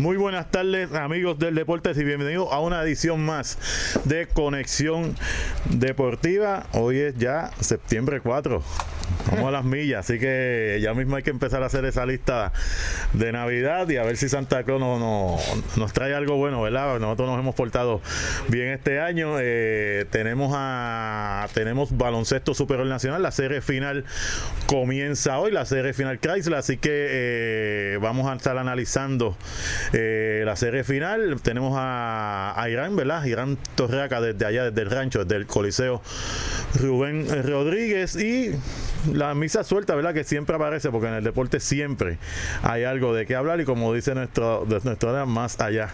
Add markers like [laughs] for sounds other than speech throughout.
Muy buenas tardes amigos del Deportes y bienvenidos a una edición más de Conexión Deportiva. Hoy es ya septiembre 4. Vamos a las millas, así que ya mismo hay que empezar a hacer esa lista de Navidad y a ver si Santa Claus nos trae algo bueno, ¿verdad? Nosotros nos hemos portado bien este año. Eh, tenemos a tenemos baloncesto superior nacional, la serie final comienza hoy, la serie final Chrysler, así que eh, vamos a estar analizando eh, la serie final. Tenemos a, a Irán, ¿verdad? Irán Torreaca desde allá, desde el rancho, desde el Coliseo Rubén Rodríguez y la misa suelta, ¿verdad? Que siempre aparece, porque en el deporte siempre hay algo de qué hablar y como dice nuestro, de nuestro más allá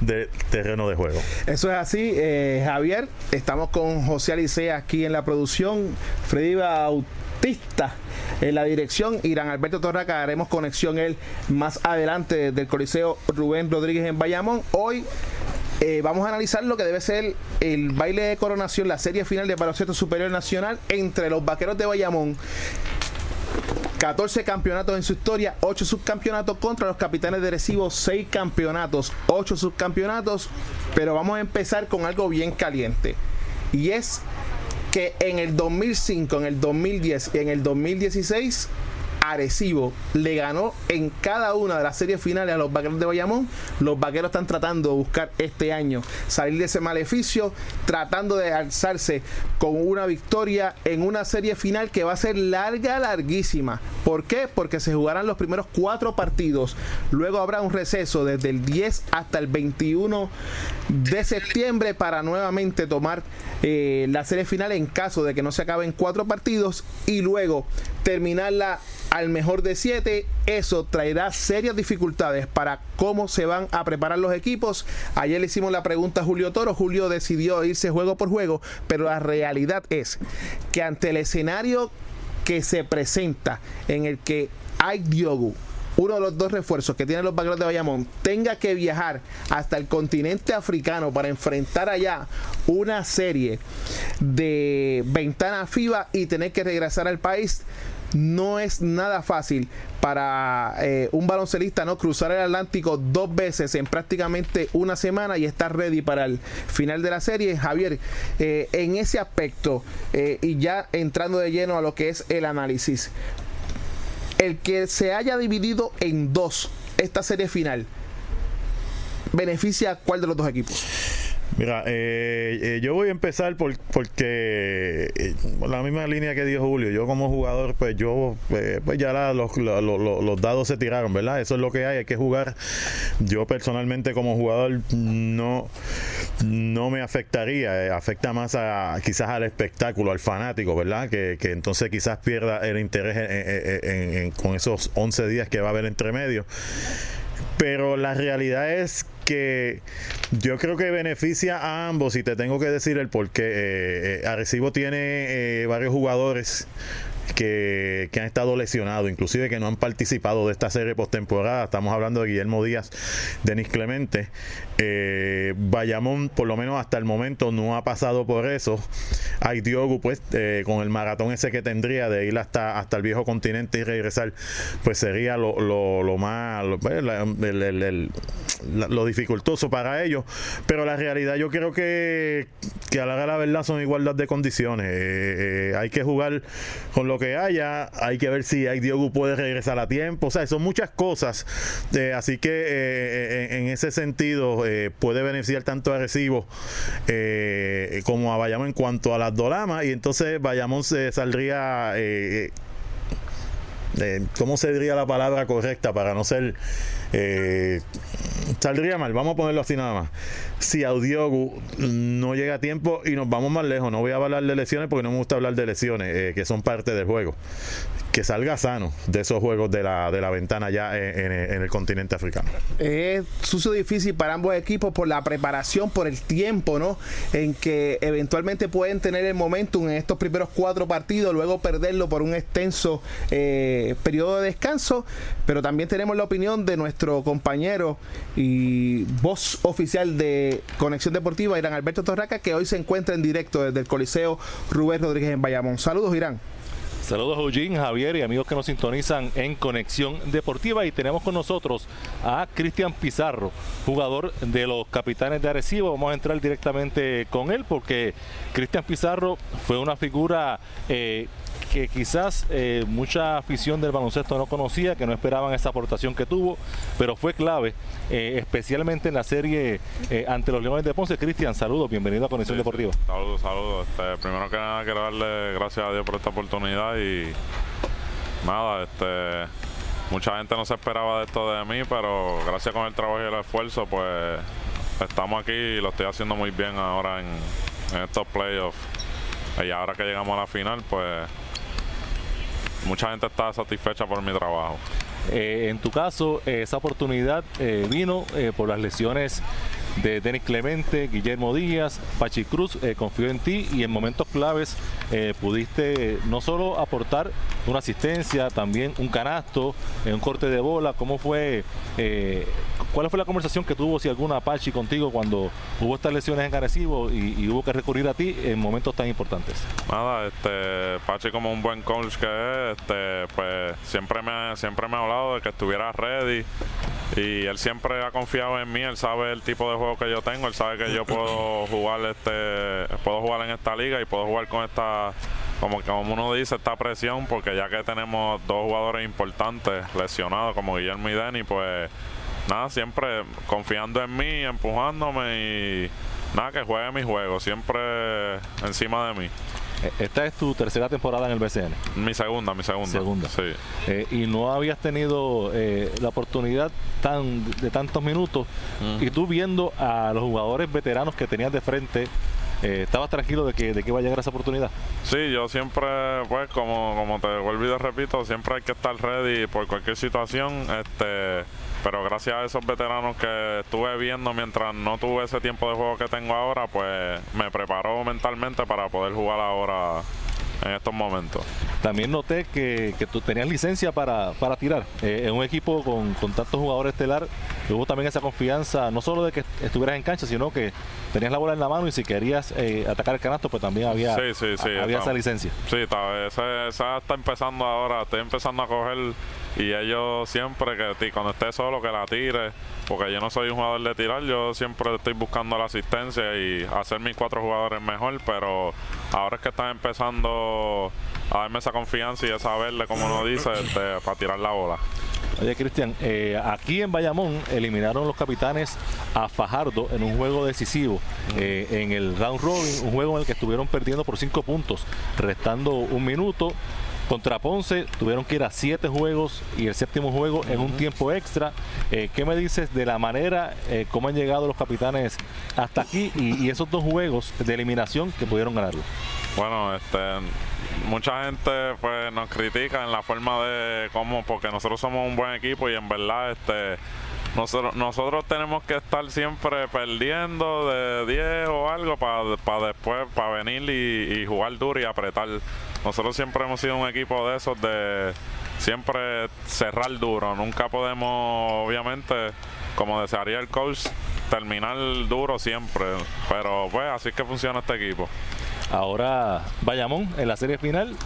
del terreno de juego. Eso es así, eh, Javier. Estamos con José Alicea aquí en la producción. Freddy Bautista en la dirección. Irán Alberto Torraca, haremos conexión él más adelante del Coliseo Rubén Rodríguez en Bayamón. Hoy eh, vamos a analizar lo que debe ser el baile de coronación, la serie final de baloncesto superior nacional entre los vaqueros de Bayamón 14 campeonatos en su historia, 8 subcampeonatos contra los capitanes de Recibo, 6 campeonatos, 8 subcampeonatos. Pero vamos a empezar con algo bien caliente. Y es que en el 2005, en el 2010 y en el 2016 Arecibo le ganó en cada una de las series finales a los vaqueros de Bayamón. Los vaqueros están tratando de buscar este año salir de ese maleficio, tratando de alzarse con una victoria en una serie final que va a ser larga, larguísima. ¿Por qué? Porque se jugarán los primeros cuatro partidos. Luego habrá un receso desde el 10 hasta el 21 de septiembre para nuevamente tomar eh, la serie final en caso de que no se acaben cuatro partidos y luego terminarla al mejor de siete, eso traerá serias dificultades para cómo se van a preparar los equipos. Ayer le hicimos la pregunta a Julio Toro, Julio decidió irse juego por juego, pero la realidad es que ante el escenario que se presenta en el que hay Diogu, uno de los dos refuerzos que tienen los vaqueros de Bayamón tenga que viajar hasta el continente africano para enfrentar allá una serie de ventana FIBA y tener que regresar al país no es nada fácil para eh, un baloncelista no cruzar el Atlántico dos veces en prácticamente una semana y estar ready para el final de la serie. Javier, eh, en ese aspecto eh, y ya entrando de lleno a lo que es el análisis, el que se haya dividido en dos esta serie final, ¿beneficia a cuál de los dos equipos? Mira, eh, eh, yo voy a empezar por, porque eh, la misma línea que dijo Julio, yo como jugador, pues yo, pues ya los, los, dados se tiraron, ¿verdad? Eso es lo que hay, hay que jugar. Yo personalmente como jugador no, no me afectaría, afecta más a quizás al espectáculo, al fanático, ¿verdad? Que, que entonces quizás pierda el interés con esos 11 días que va a haber entre medio. Pero la realidad es que yo creo que beneficia a ambos y te tengo que decir el por qué. Eh, eh, Arecibo tiene eh, varios jugadores que, han estado lesionados, inclusive que no han participado de esta serie postemporada. Estamos hablando de Guillermo Díaz, Denis Clemente. Eh, Bayamón, por lo menos hasta el momento, no ha pasado por eso. Hay Diogo, pues, eh, con el maratón ese que tendría de ir hasta, hasta el viejo continente y regresar, pues sería lo, lo, más, lo, pues, lo dificultoso para ellos. Pero la realidad, yo creo que, que a la, la verdad son igualdad de condiciones. Eh, hay que jugar con lo que haya, hay que ver si hay Diogo puede regresar a tiempo. O sea, son muchas cosas. así que en ese sentido, eh, puede beneficiar tanto a Recibo eh, como a Bayamón en cuanto a las dolamas y entonces Bayamón se saldría eh, ¿cómo se diría la palabra correcta para no ser Eh, saldría mal, vamos a ponerlo así nada más. Si Audiogu no llega a tiempo y nos vamos más lejos, no voy a hablar de lesiones porque no me gusta hablar de lesiones, eh, que son parte del juego. Que salga sano de esos juegos de la, de la ventana ya en, el continente africano. Es sucio difícil para ambos equipos por la preparación, por el tiempo, ¿no? En que eventualmente pueden tener el momentum en estos primeros cuatro partidos, luego perderlo por un extenso eh, periodo de descanso. Pero también tenemos la opinión de nuestro compañero y voz oficial de Conexión Deportiva, Irán Alberto Torraca, que hoy se encuentra en directo desde el Coliseo Rubén Rodríguez en Bayamón. Saludos, Irán. Saludos Eugene, Javier y amigos que nos sintonizan en Conexión Deportiva y tenemos con nosotros a Cristian Pizarro, jugador de los Capitanes de Arecibo. Vamos a entrar directamente con él porque Cristian Pizarro fue una figura eh, que quizás eh, mucha afición del baloncesto no conocía, que no esperaban esa aportación que tuvo, pero fue clave, eh, especialmente en la serie eh, ante los Leones de Ponce. Cristian, saludos, bienvenido a Conexión Deportiva. Saludos, saludos. Este, primero que nada quiero darle gracias a Dios por esta oportunidad y nada, este mucha gente no se esperaba de esto de mí, pero gracias con el trabajo y el esfuerzo, pues estamos aquí y lo estoy haciendo muy bien ahora en, estos playoffs. Y ahora que llegamos a la final, pues mucha gente está satisfecha por mi trabajo. Eh, en tu caso, esa oportunidad eh, vino eh, por las lesiones de Denis Clemente, Guillermo Díaz, Pachi Cruz, eh, confío en ti y en momentos claves eh, pudiste no solo aportar una asistencia, también un canasto, eh, un corte de bola. ¿Cómo fue? ¿Cuál fue la conversación que tuvo, si alguna, Pachi, contigo cuando hubo estas lesiones en Arecibo y, hubo que recurrir a ti en momentos tan importantes? Nada, este, Pachi como un buen coach que es, este, pues siempre me, siempre me ha hablado de que estuviera ready y él siempre ha confiado en mí, él sabe el tipo de juego que yo tengo, él sabe que yo puedo [coughs] jugar este puedo jugar en esta liga y puedo jugar con esta como como uno dice esta presión porque ya que tenemos dos jugadores importantes lesionados como Guillermo y Denny, pues nada, siempre confiando en mí, empujándome y nada que juegue mi juego, siempre encima de mí. Eh, esta es tu tercera temporada en el BCN. Mi segunda, mi segunda. Segunda. Sí. Eh, y no habías tenido eh, la oportunidad tan de tantos minutos. Y tú viendo a los jugadores veteranos que tenías de frente, ¿estabas tranquilo de que, de que iba a llegar esa oportunidad? Sí, yo siempre, pues, como, como te vuelvo y repito, siempre hay que estar ready por cualquier situación. Este pero gracias a esos veteranos que estuve viendo mientras no tuve ese tiempo de juego que tengo ahora, pues me preparó mentalmente para poder jugar ahora en estos momentos. También noté que, tú tenías licencia para, tirar. Eh, en un equipo con, tantos jugadores estelar, hubo también esa confianza, no solo de que estuvieras en cancha, sino que tenías la bola en la mano y si querías eh, atacar el canasto, pues también había, había esa licencia. Sí, está, esa, esa está empezando ahora, estoy empezando a coger y ellos siempre que cuando esté solo que la tire porque yo no soy un jugador de tirar yo siempre estoy buscando la asistencia y hacer mis cuatro jugadores mejor pero ahora es que están empezando a darme esa confianza y a saberle como uno dice este, para tirar la bola Oye, Cristian, eh, aquí en Bayamón eliminaron los capitanes a Fajardo en un juego decisivo eh, en el round robin, un juego en el que estuvieron perdiendo por cinco puntos, restando un minuto. Contra Ponce tuvieron que ir a siete juegos y el séptimo juego en un tiempo extra. Eh, ¿Qué me dices de la manera eh, cómo han llegado los capitanes hasta aquí y, esos dos juegos de eliminación que pudieron ganarlo? Bueno, este, mucha gente pues nos critica en la forma de cómo, porque nosotros somos un buen equipo y en verdad este nosotros, nosotros tenemos que estar siempre perdiendo de 10 o algo para después, para venir y, y, jugar duro y apretar. Nosotros siempre hemos sido un equipo de esos de siempre cerrar duro. Nunca podemos, obviamente, como desearía el coach, terminar duro siempre. Pero pues así es que funciona este equipo. Ahora Bayamón en la serie final.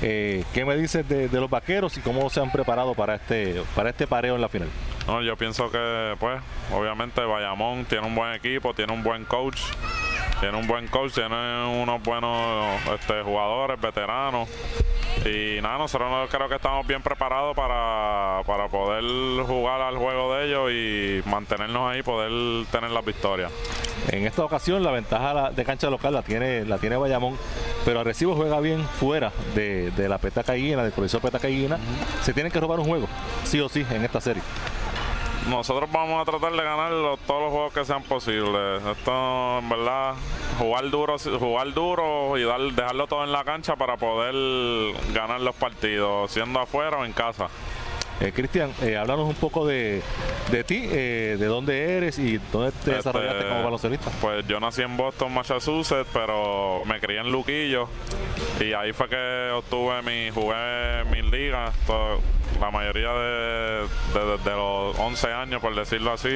Eh, ¿Qué me dices de, los vaqueros y cómo se han preparado para este, para este pareo en la final? No, yo pienso que, pues, obviamente Bayamón tiene un buen equipo, tiene un buen coach, tiene un buen coach, tiene unos buenos este, jugadores, veteranos. Y nada, nosotros creo que estamos bien preparados para, para poder jugar al juego de ellos y mantenernos ahí, poder tener las victorias. En esta ocasión la ventaja de cancha local la tiene, la tiene Bayamón, pero Arecibo juega bien fuera de, la petaca del profesor petaca Se tienen que robar un juego, sí o sí, en esta serie. Nosotros vamos a tratar de ganar todos los juegos que sean posibles. Esto, en verdad, jugar duro, jugar duro y dar, dejarlo todo en la cancha para poder ganar los partidos, siendo afuera o en casa. Eh, Cristian, eh, háblanos un poco de, de ti, eh, de dónde eres y dónde te Este, desarrollaste como baloncelista. Pues yo nací en Boston, Massachusetts, pero me crié en Luquillo y ahí fue que obtuve mi, jugué mis ligas, la mayoría de, de- de los 11 años, por decirlo así,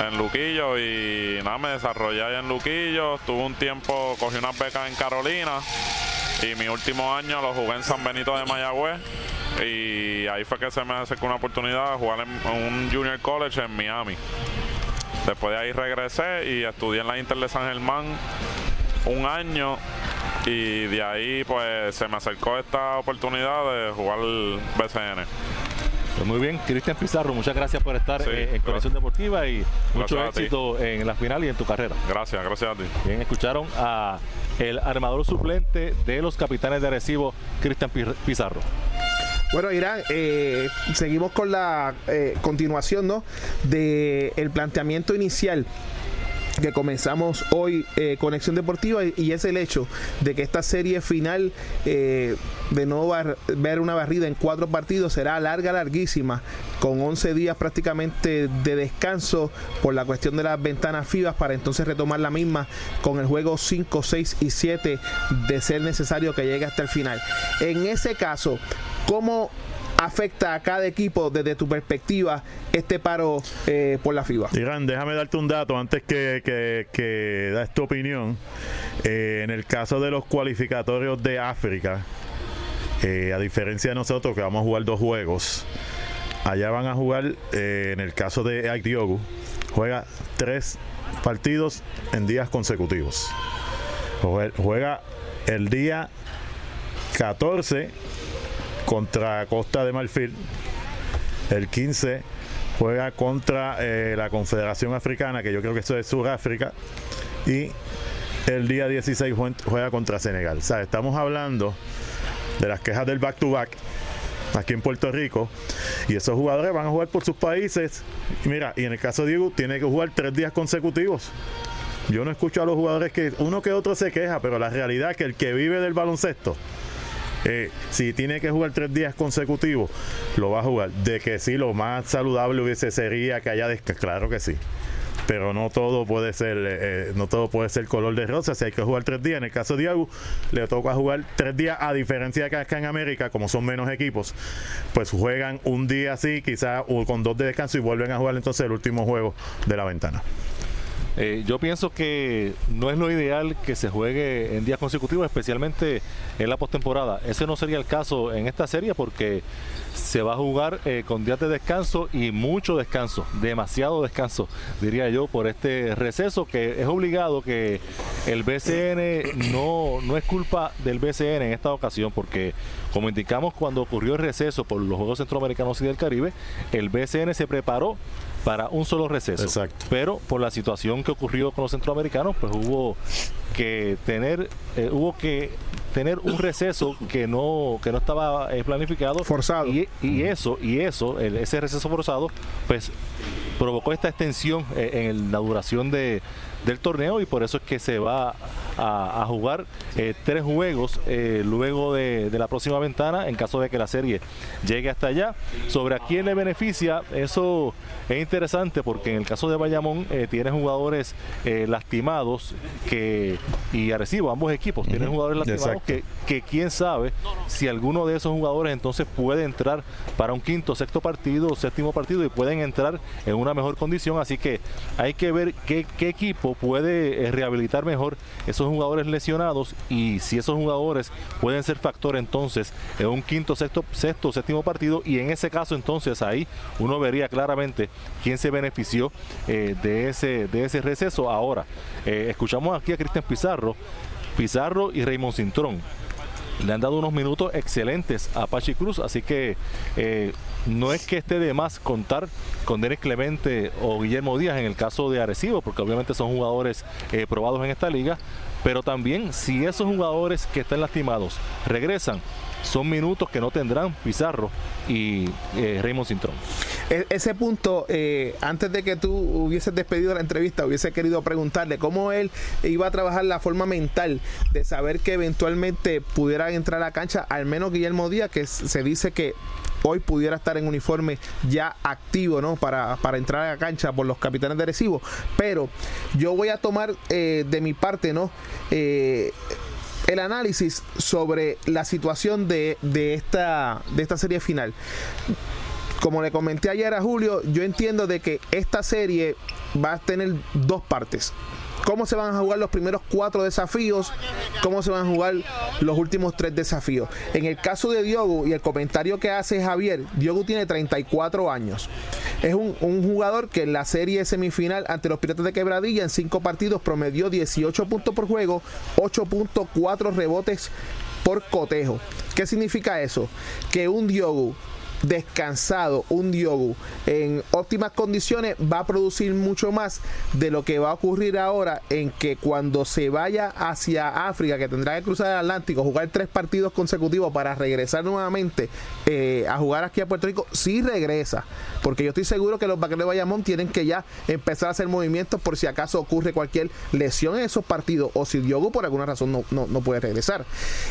en Luquillo y nada, me desarrollé allá en Luquillo, estuve un tiempo, cogí unas becas en Carolina y mi último año lo jugué en San Benito de Mayagüez y ahí fue que se me acercó una oportunidad de jugar en, un junior college en Miami. Después de ahí regresé y estudié en la Inter de San Germán un año y de ahí pues se me acercó esta oportunidad de jugar BCN. Pues muy bien, Cristian Pizarro, muchas gracias por estar Sí, eh, en. Conexión Deportiva y mucho Gracias éxito en la final y en tu carrera. Gracias, gracias a ti. Bien, escucharon a el armador suplente de los capitanes de Arecibo, Cristian Pi- Pizarro. Bueno, Irán, eh, seguimos con la eh, continuación, ¿no? De el planteamiento inicial que comenzamos hoy eh, Conexión Deportiva y, es el hecho de que esta serie final eh, de no ver una barrida en cuatro partidos será larga, larguísima, con 11 días prácticamente de descanso por la cuestión de las ventanas FIBA para entonces retomar la misma con el juego 5, 6 y 7 de ser necesario que llegue hasta el final. En ese caso, ¿cómo afecta a cada equipo desde tu perspectiva este paro eh, por la FIBA? Irán, déjame darte un dato antes que, que, que das tu opinión. Eh, en el caso de los cualificatorios de África, eh, a diferencia de nosotros que vamos a jugar dos juegos, allá van a jugar, en el caso de Ike Diogu, juega tres partidos en días consecutivos. Jue- Juega el día 14 contra Costa de Marfil. El 15 juega contra eh, la Confederación Africana, que yo creo que eso es Sudáfrica. Y el día 16 jue- juega contra Senegal. O sea, estamos hablando de las quejas del back-to-back aquí en Puerto Rico. Y esos jugadores van a jugar por sus países. Mira, y en el caso de Diego, tiene que jugar tres días consecutivos. Yo no escucho a los jugadores que uno que otro se queja, pero la realidad es que el que vive del baloncesto, eh, si tiene que jugar tres días consecutivos, lo va a jugar. De que sí, lo más saludable hubiese sería que haya descanso, claro que sí. Pero no todo puede ser, eh, eh, no todo puede ser color de rosa. Si hay que jugar tres días, en el caso de Diago, le toca jugar tres días, a diferencia de que acá en América, como son menos equipos, pues juegan un día así, quizás con dos de descanso y vuelven a jugar entonces el último juego de la ventana. Eh, yo pienso que no es lo ideal que se juegue en días consecutivos, especialmente en la postemporada. Ese no sería el caso en esta serie porque se va a jugar eh, con días de descanso y mucho descanso, demasiado descanso, diría yo, por este receso que es obligado que el BCN no, no es culpa del BCN en esta ocasión porque como indicamos cuando ocurrió el receso por los Juegos Centroamericanos y del Caribe, el BCN se preparó para un solo receso. Exacto. Pero por la situación que ocurrió con los centroamericanos, pues hubo que tener eh, hubo que tener un receso que no que no estaba eh, planificado Forzado. y, y eso y eso el- ese receso forzado pues provocó esta extensión eh, en el- la duración de del torneo y por eso es que se va a, a jugar eh, tres juegos eh, luego de, de la próxima ventana en caso de que la serie llegue hasta allá. Sobre a quién le beneficia, eso es interesante porque en el caso de Bayamón eh, tiene jugadores eh, lastimados que y Arecibo, ambos equipos tienen jugadores lastimados que, que quién sabe si alguno de esos jugadores entonces puede entrar para un quinto, sexto partido, séptimo partido y pueden entrar en una mejor condición. Así que hay que ver qué, qué equipo puede eh, rehabilitar mejor esos jugadores lesionados y si esos jugadores pueden ser factor entonces en un quinto, sexto, sexto, séptimo partido y en ese caso entonces ahí uno vería claramente quién se benefició eh, de ese de ese receso. Ahora eh, escuchamos aquí a Cristian Pizarro, Pizarro y Raymond Cintrón le han dado unos minutos excelentes a Pachi Cruz, así que no es que esté de más contar con Denis Clemente o Guillermo Díaz en el caso de Arecibo, porque obviamente son jugadores eh, probados en esta liga, pero también si esos jugadores que están lastimados regresan, son minutos que no tendrán Pizarro y eh, Raymond e, ese punto, eh, antes de que tú hubieses despedido la entrevista, hubiese querido preguntarle cómo él iba a trabajar la forma mental de saber que eventualmente pudiera entrar a la cancha, al menos Guillermo Díaz, que se dice que hoy pudiera estar en uniforme ya activo, ¿no? Para, para entrar a la cancha por los capitanes de Recibo. Pero yo voy a tomar eh, de mi parte, ¿no? Eh, el análisis sobre la situación de, de, esta, de esta serie final. Como le comenté ayer a Julio, yo entiendo de que esta serie va a tener dos partes cómo se van a jugar los primeros cuatro desafíos, cómo se van a jugar los últimos tres desafíos. En el caso de Diogo y el comentario que hace Javier, Diogo tiene 34 años. Es un, jugador que en la serie semifinal ante los Piratas de Quebradilla en cinco partidos promedió 18 puntos por juego, 8.4 rebotes por cotejo. ¿Qué significa eso? Que un Diogo descansado, un Diogo en óptimas condiciones va a producir mucho más de lo que va a ocurrir ahora en que cuando se vaya hacia África, que tendrá que cruzar el Atlántico, jugar tres partidos consecutivos para regresar nuevamente eh, a jugar aquí a Puerto Rico, si regresa, porque yo estoy seguro que los vaqueros de Bayamón tienen que ya empezar a hacer movimientos por si acaso ocurre cualquier lesión en esos partidos o si Diogo por alguna razón no, no, puede regresar.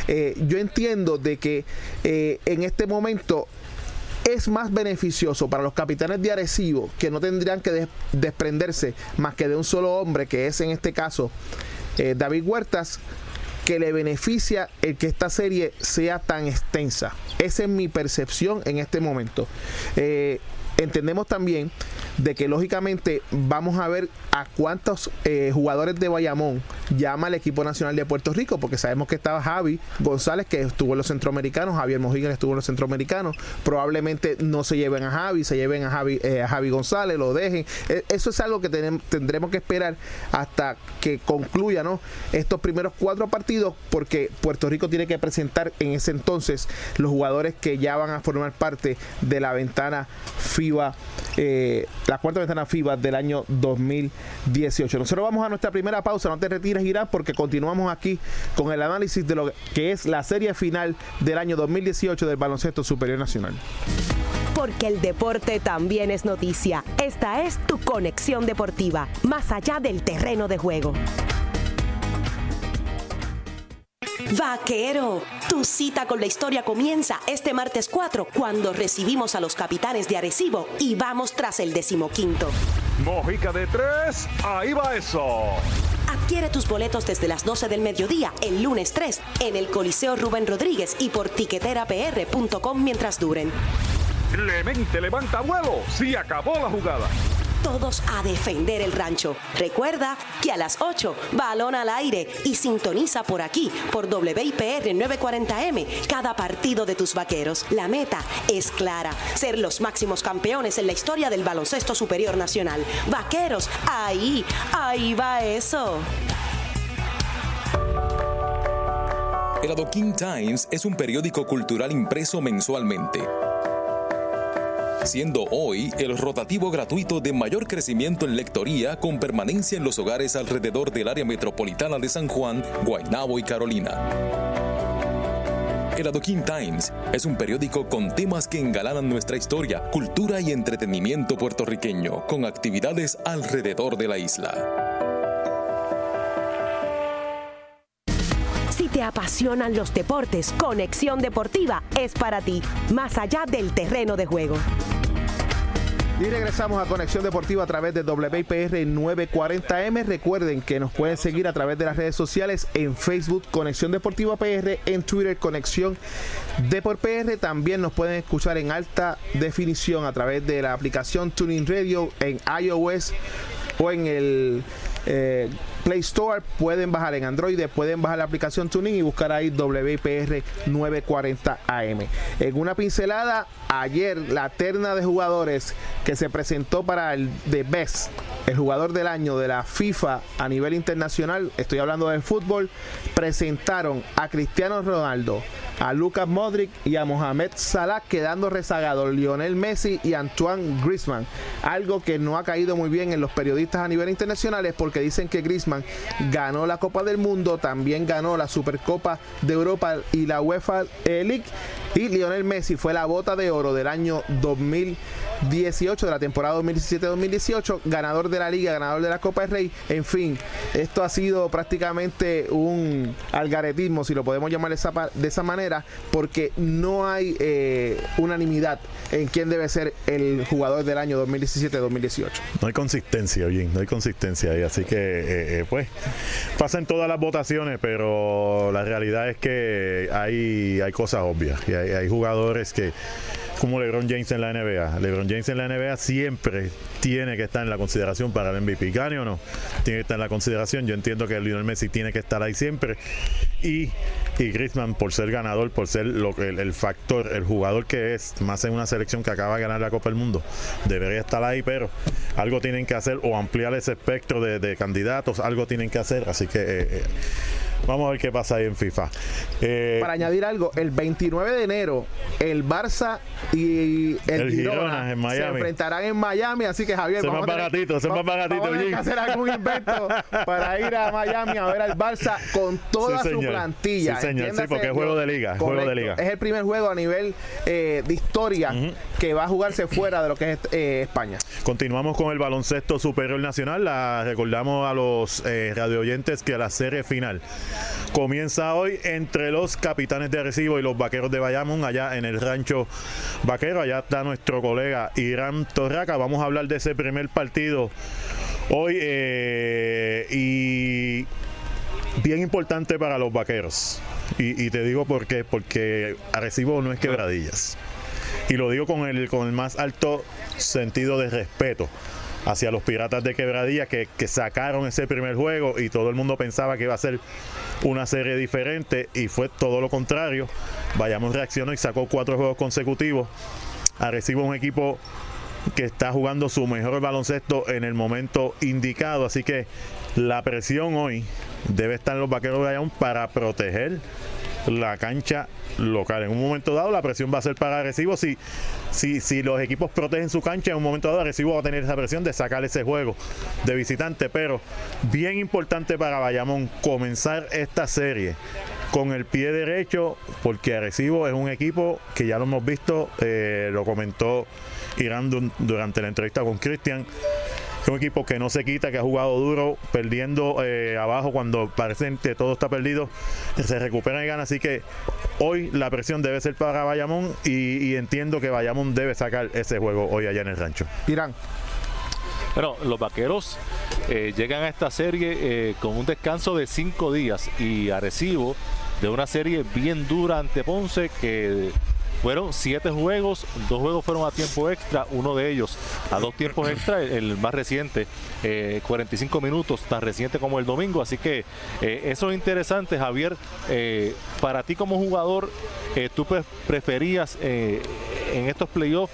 Eh, yo entiendo de que eh, en este momento es más beneficioso para los capitanes de Arecibo que no tendrían que desprenderse más que de un solo hombre, que es en este caso eh, David Huertas, que le beneficia el que esta serie sea tan extensa. Esa es mi percepción en este momento. Eh, entendemos también de que lógicamente vamos a ver a cuántos eh, jugadores de Bayamón llama el equipo nacional de Puerto Rico, porque sabemos que estaba Javi González, que estuvo en los centroamericanos, Javier Mojica, que estuvo en los centroamericanos. Probablemente no se lleven a Javi, se lleven a Javi, eh, a Javi González, lo dejen. E, eso es algo que tendremos que esperar hasta que concluya ¿no? estos primeros cuatro partidos, porque Puerto Rico tiene que presentar en ese entonces los jugadores que ya van a formar parte de la ventana FIBA, eh, la cuarta ventana FIBA del año 2018. Nosotros vamos a nuestra primera pausa, no te retires Irán, porque continuamos aquí con el análisis de lo que es la serie final del año 2018 del baloncesto superior nacional. Porque el deporte también es noticia. Esta es tu conexión deportiva, más allá del terreno de juego. Vaquero, tu cita con la historia comienza este martes 4 cuando recibimos a los capitanes de Arecibo y vamos tras el decimoquinto. Mojica de tres, ahí va eso. Adquiere tus boletos desde las 12 del mediodía el lunes 3 en el Coliseo Rubén Rodríguez y por tiqueterapr.com mientras duren. Clemente levanta vuelo, si acabó la jugada todos a defender el rancho. Recuerda que a las 8, balón al aire y sintoniza por aquí, por WIPR 940M, cada partido de tus vaqueros. La meta es clara, ser los máximos campeones en la historia del baloncesto superior nacional. Vaqueros, ahí, ahí va eso. El Adoquin Times es un periódico cultural impreso mensualmente siendo hoy el rotativo gratuito de mayor crecimiento en lectoría con permanencia en los hogares alrededor del área metropolitana de San Juan, Guaynabo y Carolina. El Adoquin Times es un periódico con temas que engalanan nuestra historia, cultura y entretenimiento puertorriqueño, con actividades alrededor de la isla. te apasionan los deportes, Conexión Deportiva es para ti, más allá del terreno de juego. Y regresamos a Conexión Deportiva a través de WIPR 940M. Recuerden que nos pueden seguir a través de las redes sociales en Facebook Conexión Deportiva PR, en Twitter Conexión Deport PR. También nos pueden escuchar en alta definición a través de la aplicación Tuning Radio en iOS o en el eh, Play Store, pueden bajar en Android, pueden bajar la aplicación Tuning y buscar ahí WIPR 940 AM. En una pincelada, ayer la terna de jugadores que se presentó para el The Best, el jugador del año de la FIFA a nivel internacional, estoy hablando del fútbol, presentaron a Cristiano Ronaldo, a Lucas Modric y a Mohamed Salah quedando rezagados Lionel Messi y Antoine Griezmann. Algo que no ha caído muy bien en los periodistas a nivel internacional porque dicen que Griezmann ganó la Copa del Mundo, también ganó la Supercopa de Europa y la UEFA League. Y Lionel Messi fue la bota de oro del año 2000 18 de la temporada 2017-2018, ganador de la liga, ganador de la Copa del Rey, en fin, esto ha sido prácticamente un algaretismo, si lo podemos llamar de esa, manera, porque no hay eh, unanimidad en quién debe ser el jugador del año 2017-2018. No hay consistencia, bien, no hay consistencia ahí, así que eh, eh, pues pasan todas las votaciones, pero la realidad es que hay, hay cosas obvias y hay jugadores que como LeBron James en la NBA. LeBron James en la NBA siempre tiene que estar en la consideración para el MVP. Gane o no, tiene que estar en la consideración. Yo entiendo que Lionel Messi tiene que estar ahí siempre. Y, y Griezmann, por ser ganador, por ser el, factor, el jugador que es, más en una selección que acaba de ganar la Copa del Mundo, debería estar ahí, pero algo tienen que hacer o ampliar ese espectro de, de candidatos, algo tienen que hacer. Así que. Eh, eh, Vamos a ver qué pasa ahí en FIFA. Eh, Para añadir algo, el 29 de enero el Barça y el, Girona, se enfrentarán en Miami, así que Javier, se más baratito, se más baratito. Vamos a hacer algún invento para ir a Miami a ver al Barça con toda su plantilla. Sí, señor, sí, porque es juego de liga, juego de liga. Es el primer juego a nivel eh, de historia que va a jugarse fuera de lo que es eh, España. Continuamos con el baloncesto superior nacional. La, recordamos a los eh, radio oyentes que la serie final comienza hoy entre los capitanes de Recibo y los vaqueros de Bayamón, allá en el rancho vaquero. Allá está nuestro colega Irán Torraca. Vamos a hablar de ese primer partido hoy eh, y bien importante para los vaqueros. Y, te digo por qué, porque Arecibo no es quebradillas. Y lo digo con el, con el más alto sentido de respeto hacia los Piratas de Quebradilla que, sacaron ese primer juego y todo el mundo pensaba que iba a ser una serie diferente y fue todo lo contrario. Vayamos reaccionó y sacó cuatro juegos consecutivos. Arecibo un equipo que está jugando su mejor baloncesto en el momento indicado, así que la presión hoy debe estar en los vaqueros de Bayamón para proteger la cancha local. En un momento dado la presión va a ser para Arecibo. Si, si, si los equipos protegen su cancha, en un momento dado Arecibo va a tener esa presión de sacar ese juego de visitante. Pero bien importante para Bayamón comenzar esta serie con el pie derecho, porque Arecibo es un equipo que ya lo hemos visto, eh, lo comentó Irán durante la entrevista con Cristian un equipo que no se quita, que ha jugado duro, perdiendo eh, abajo cuando parece que todo está perdido, se recupera y gana. Así que hoy la presión debe ser para Bayamón y, entiendo que Bayamón debe sacar ese juego hoy allá en el rancho. Irán. Bueno, los vaqueros eh, llegan a esta serie eh, con un descanso de cinco días y a recibo de una serie bien dura ante Ponce que fueron siete juegos, dos juegos fueron a tiempo extra, uno de ellos a dos tiempos extra, el más reciente, 45 eh, minutos, tan reciente como el domingo. Así que eh, eso es interesante, Javier. Eh, para ti como jugador, ¿tú preferías en estos playoffs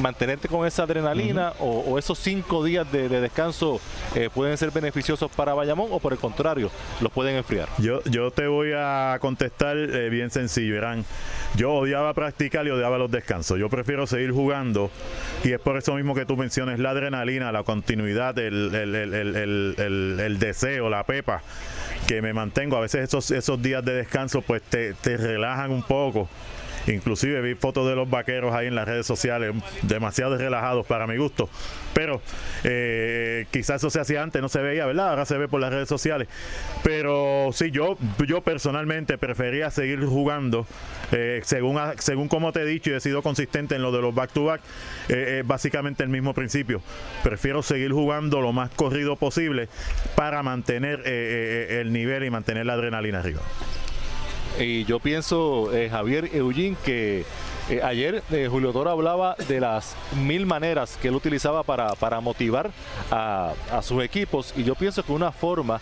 mantenerte con esa adrenalina o, esos cinco días de, descanso eh, pueden ser beneficiosos para Bayamón o por el contrario, los pueden enfriar? Yo, yo te voy a contestar eh, bien sencillo, verán. Yo odiaba practicar y odiaba los descansos. Yo prefiero seguir jugando y es por eso mismo que tú mencionas la adrenalina, la continuidad, el, el, deseo, la pepa que me mantengo. A veces esos, esos días de descanso pues te, te relajan un poco Inclusive vi fotos de los vaqueros ahí en las redes sociales, demasiado relajados para mi gusto. Pero eh, quizás eso se hacía antes, no se veía, ¿verdad? Ahora se ve por las redes sociales. Pero sí, yo, yo personalmente prefería seguir jugando, eh, según, según como te he dicho y he sido consistente en lo de los back-to-back, eh, básicamente el mismo principio. Prefiero seguir jugando lo más corrido posible para mantener el nivel y mantener la adrenalina arriba. Y yo pienso, eh, Javier Eugene, que eh, ayer eh, Julio Toro hablaba de las mil maneras que él utilizaba para, para motivar a, sus equipos y yo pienso que una forma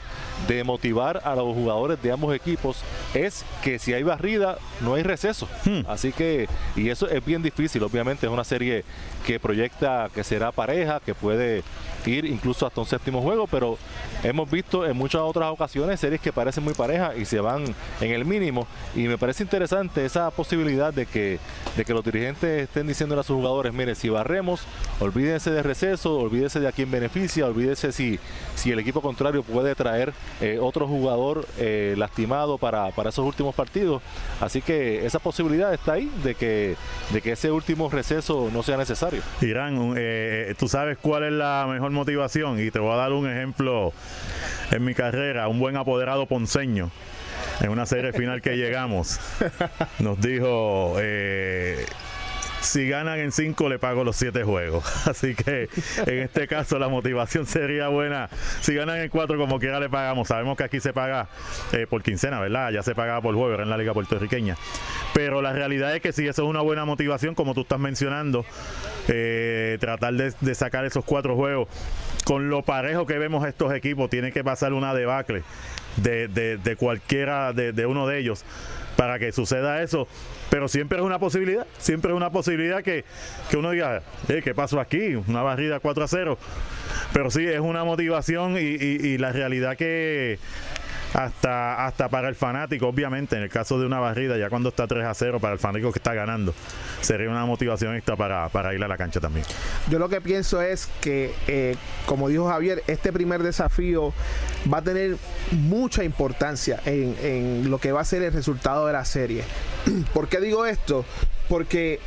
de motivar a los jugadores de ambos equipos es que si hay barrida no hay receso. Hmm. Así que, y eso es bien difícil, obviamente es una serie que proyecta que será pareja, que puede ir incluso hasta un séptimo juego, pero hemos visto en muchas otras ocasiones series que parecen muy parejas y se van en el mínimo. Y me parece interesante esa posibilidad de que, de que los dirigentes estén diciendo a sus jugadores, mire, si barremos, olvídense de receso, olvídense de a quién beneficia, olvídense si, si el equipo contrario puede traer eh, otro jugador eh, lastimado para, para esos últimos partidos. Así que esa posibilidad está ahí de que, de que ese último receso no sea necesario. Irán, eh, tú sabes cuál es la mejor motivación y te voy a dar un ejemplo en mi carrera, un buen apoderado ponceño en una serie final que llegamos, nos dijo, eh, si ganan en cinco le pago los siete juegos. [laughs] Así que en este caso la motivación sería buena. Si ganan en cuatro como quiera le pagamos. Sabemos que aquí se paga eh, por quincena, ¿verdad? Ya se pagaba por juego en la liga puertorriqueña. Pero la realidad es que si eso es una buena motivación, como tú estás mencionando, eh, tratar de, sacar esos cuatro juegos. Con lo parejo que vemos estos equipos, tiene que pasar una debacle de, de, cualquiera de, uno de ellos para que suceda eso. Pero siempre es una posibilidad, siempre es una posibilidad que, uno diga, eh, ¿qué pasó aquí? Una barrida 4 a 0. Pero sí, es una motivación y la realidad que hasta, hasta para el fanático, obviamente, en el caso de una barrida, ya cuando está 3 a 0 para el fanático que está ganando, sería una motivación extra para, para ir a la cancha también. Yo lo que pienso es que, eh, como dijo Javier, este primer desafío va a tener mucha importancia en, en lo que va a ser el resultado de la serie. [clears throat] ¿Por qué digo esto? Porque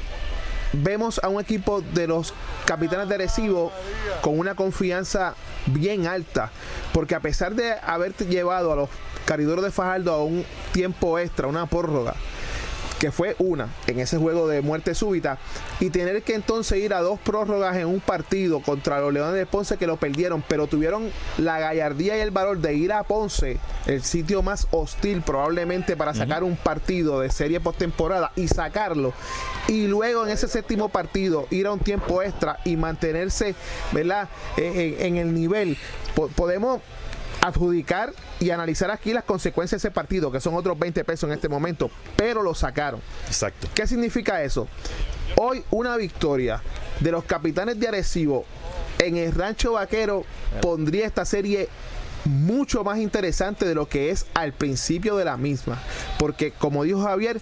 vemos a un equipo de los capitanes de Arecibo con una confianza bien alta, porque a pesar de haberte llevado a los caridores de Fajardo a un tiempo extra, una prórroga, que fue una en ese juego de muerte súbita, y tener que entonces ir a dos prórrogas en un partido contra los Leones de Ponce que lo perdieron, pero tuvieron la gallardía y el valor de ir a Ponce, el sitio más hostil probablemente para sacar un partido de serie postemporada y sacarlo, y luego en ese séptimo partido ir a un tiempo extra y mantenerse, ¿verdad? en el nivel. podemos adjudicar y analizar aquí las consecuencias de ese partido, que son otros 20 pesos en este momento, pero lo sacaron. Exacto. ¿Qué significa eso? Hoy una victoria de los capitanes de Arecibo en el Rancho Vaquero pondría esta serie mucho más interesante de lo que es al principio de la misma. Porque como dijo Javier,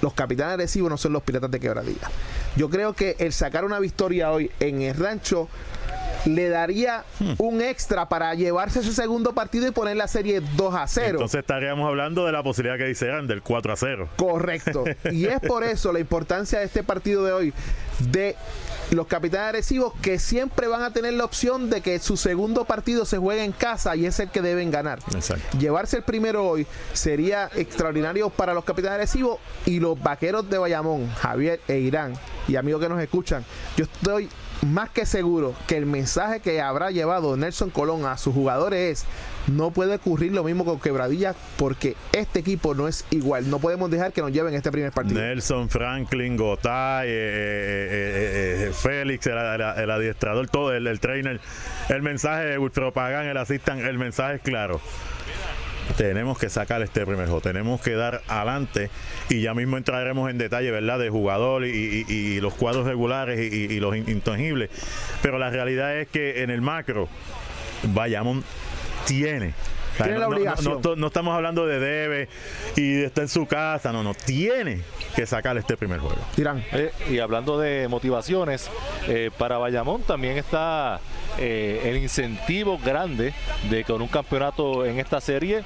los capitanes de Arecibo no son los piratas de quebradilla. Yo creo que el sacar una victoria hoy en el rancho le daría hmm. un extra para llevarse ese segundo partido y poner la serie 2 a 0. Entonces estaríamos hablando de la posibilidad que dijeran del 4 a 0. Correcto. [laughs] y es por eso la importancia de este partido de hoy de los capitanes agresivos que siempre van a tener la opción de que su segundo partido se juegue en casa y es el que deben ganar. Llevarse el primero hoy sería extraordinario para los capitanes agresivos y los vaqueros de Bayamón, Javier e Irán y amigos que nos escuchan. Yo estoy más que seguro que el mensaje que habrá llevado Nelson Colón a sus jugadores es no puede ocurrir lo mismo con Quebradilla porque este equipo no es igual. No podemos dejar que nos lleven este primer partido. Nelson, Franklin, Gotay, eh, eh, eh, Félix, el, adiestrador, todo, el, el, trainer. El mensaje de Wilfredo Pagan, el asistan, el mensaje es claro tenemos que sacar este primer juego, tenemos que dar adelante y ya mismo entraremos en detalle, ¿verdad?, de jugador y, los cuadros regulares y, los intangibles. Pero la realidad es que en el macro, Bayamón tiene no, estamos hablando de debe y de estar en su casa, no, no, tiene que sacar este primer juego. Eh, y hablando de motivaciones, eh, para Bayamón también está eh, el incentivo grande de con un campeonato en esta serie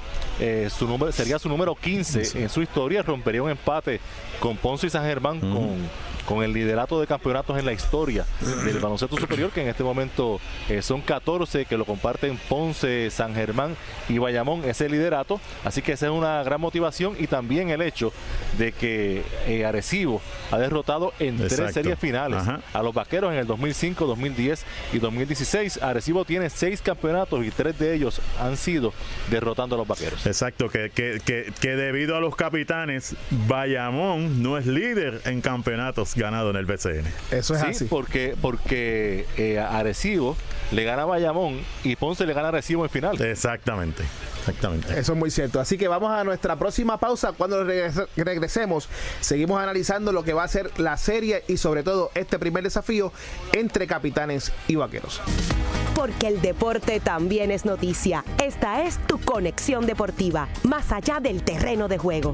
su número, sería su número 15 en su historia, rompería un empate con Ponce y San Germán con con el liderato de campeonatos en la historia del baloncesto superior, que en este momento eh, son 14 que lo comparten Ponce, San Germán y Bayamón, ese liderato. Así que esa es una gran motivación y también el hecho de que eh, Arecibo ha derrotado en tres series finales a los vaqueros en el 2005, 2010 y 2016. Arecibo tiene seis campeonatos y tres de ellos han sido derrotando a los vaqueros. Exacto, que, que, que, que debido a los capitanes, Bayamón no es líder en campeonatos ganado en el BCN. Eso es así. Porque, porque eh, Arecibo le gana a Bayamón y Ponce le gana a Arecibo en final. Exactamente. Exactamente. Eso es muy cierto. Así que vamos a nuestra próxima pausa. Cuando regres- regresemos, seguimos analizando lo que va a ser la serie y sobre todo este primer desafío entre capitanes y vaqueros. Porque el deporte también es noticia. Esta es tu conexión deportiva, más allá del terreno de juego.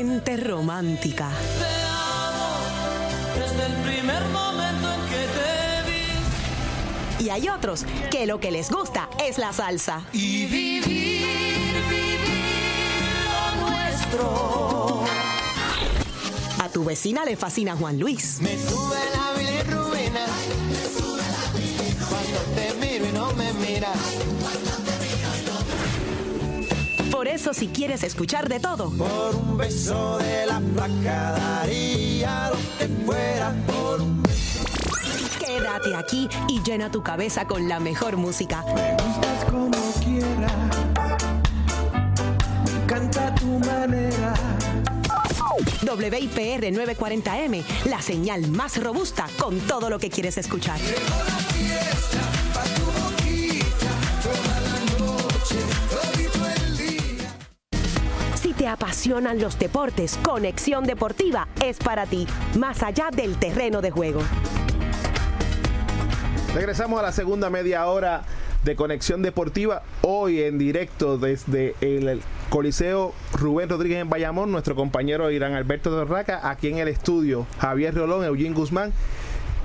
Hay gente romántica Desde el primer momento en que te vi. y hay otros que lo que les gusta es la salsa. Y vivir, vivir lo nuestro. A tu vecina le fascina Juan Luis. Me sube la bilirrubina. Cuando te miro y no me miras. Por eso si quieres escuchar de todo, Por un beso de la placa daría lo que fuera por un quédate aquí y llena tu cabeza con la mejor música. gustas como quieras. Me encanta tu manera. WIPR 940M, la señal más robusta con todo lo que quieres escuchar. Apasionan los deportes, Conexión Deportiva es para ti, más allá del terreno de juego. Regresamos a la segunda media hora de Conexión Deportiva. Hoy en directo desde el Coliseo Rubén Rodríguez en Bayamón, nuestro compañero Irán Alberto Torraca, aquí en el estudio Javier Rolón, Eugene Guzmán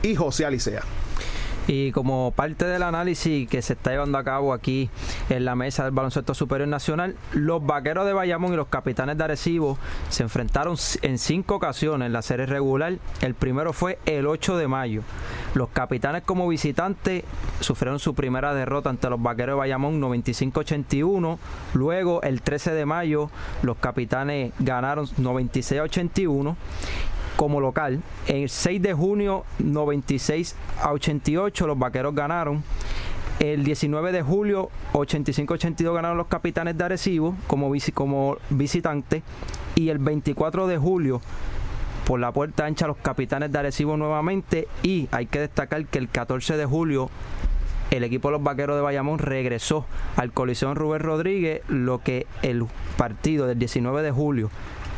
y José Alicea. Y como parte del análisis que se está llevando a cabo aquí en la mesa del baloncesto superior nacional, los vaqueros de Bayamón y los capitanes de Arecibo se enfrentaron en cinco ocasiones en la serie regular. El primero fue el 8 de mayo. Los capitanes como visitantes sufrieron su primera derrota ante los vaqueros de Bayamón 95-81. Luego, el 13 de mayo, los capitanes ganaron 96-81 como local. El 6 de junio 96 a 88 los vaqueros ganaron. El 19 de julio 85-82 ganaron los capitanes de Arecibo como, como visitante. Y el 24 de julio por la puerta ancha los capitanes de Arecibo nuevamente. Y hay que destacar que el 14 de julio el equipo de los vaqueros de Bayamón regresó al Coliseo Rubén Rodríguez, lo que el partido del 19 de julio,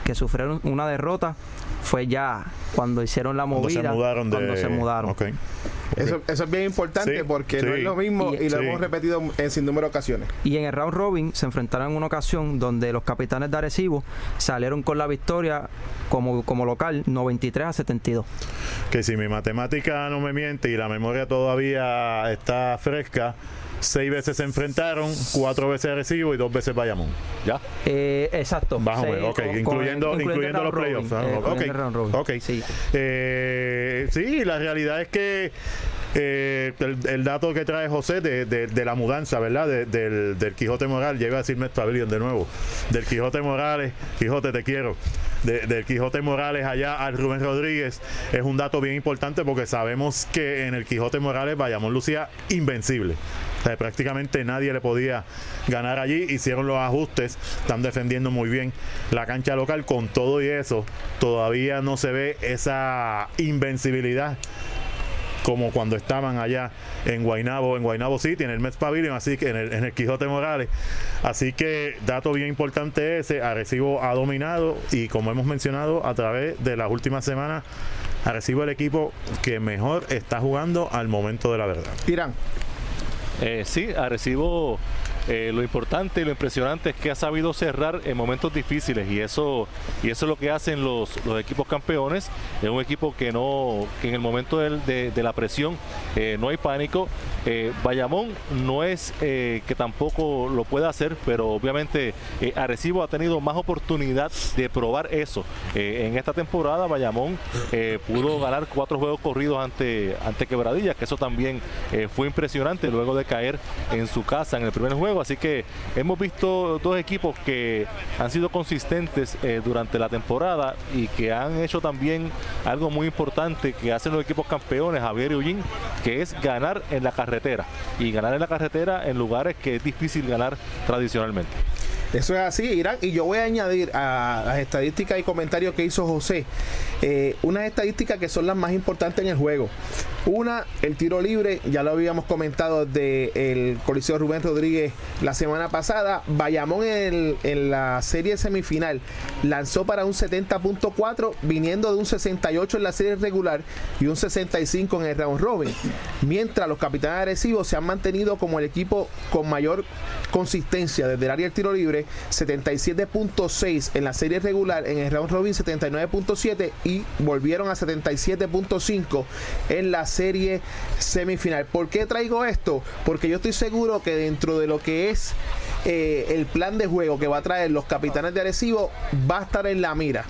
que sufrieron una derrota, fue ya cuando hicieron la Cuando movida. se mudaron de... cuando se mudaron. Ok. Eso, eso es bien importante Sí, porque no es lo mismo y, Y- lo sí. hemos repetido en sin número de ocasiones. Y en el round robin se enfrentaron en una ocasión donde los capitanes de Arecibo salieron con la victoria como, como local 93 a 72. Que si mi matemática no me miente y la memoria todavía está fresca, seis veces se enfrentaron, cuatro veces Recibo y dos veces Bayamón. ¿Ya? Eh, exacto. Bajo, Sí, ok, con- con- incluyendo, incluyendo los playoffs. ah, eh, ok, incluyendo el round robin. ok. Sí. Eh, sí, la realidad es que eh, el, el dato que trae José de, de- de la mudanza, ¿verdad? De- del, del Quijote Moral, llega a decirme Pavilion de nuevo. Del Quijote Morales, Quijote te quiero. De- del Quijote Morales allá al Rubén Rodríguez es un dato bien importante porque sabemos que en el Quijote Morales Bayamón lucía invencible. Prácticamente nadie le podía ganar allí. Hicieron los ajustes, están defendiendo muy bien la cancha local. Con todo y eso, todavía no se ve esa invencibilidad como cuando estaban allá en Guaynabo, en Guaynabo City, en el Mets Pavilion, así que en el, en el Quijote Morales. Así que dato bien importante ese, Arecibo ha dominado y como hemos mencionado a través de las últimas semanas, Arecibo el equipo que mejor está jugando al momento de la verdad. Irán. Eh, sí, Arecibo eh, lo importante y lo impresionante es que ha sabido cerrar en momentos difíciles y eso y eso es lo que hacen los, equipos campeones. Es un equipo que no que en el momento de, la presión eh, no hay pánico. Eh, Bayamón no es que tampoco lo pueda hacer, pero obviamente Arecibo ha tenido más oportunidad de probar eso. en esta temporada Bayamón pudo ganar cuatro juegos corridos ante, ante Quebradillas, que eso también fue impresionante luego de caer en su casa en el primer juego Así que hemos visto dos equipos que han sido consistentes eh, durante la temporada y que han hecho también algo muy importante que hacen los equipos campeones, Javier y Ullín, que es ganar en la carretera. Y ganar en la carretera en lugares que es difícil ganar tradicionalmente. Eso es así, Irán. Y yo voy a añadir a las estadísticas y comentarios que hizo José eh, unas estadísticas que son las más importantes en el juego. Una, el tiro libre, ya lo habíamos comentado del el Coliseo Rubén Rodríguez la semana pasada. Bayamón en, en la serie semifinal lanzó para un 70.4, viniendo de un 68 en la serie regular y un 65 en el round robin. Mientras los capitanes agresivos se han mantenido como el equipo con mayor consistencia desde el área del tiro libre, 77.6 en la serie regular, en el round robin 79.7 y volvieron a 77.5 en la serie semifinal. ¿Por qué traigo esto? Porque yo estoy seguro que dentro de lo que es eh, el plan de juego que va a traer los capitanes de Arecibo va a estar en la mira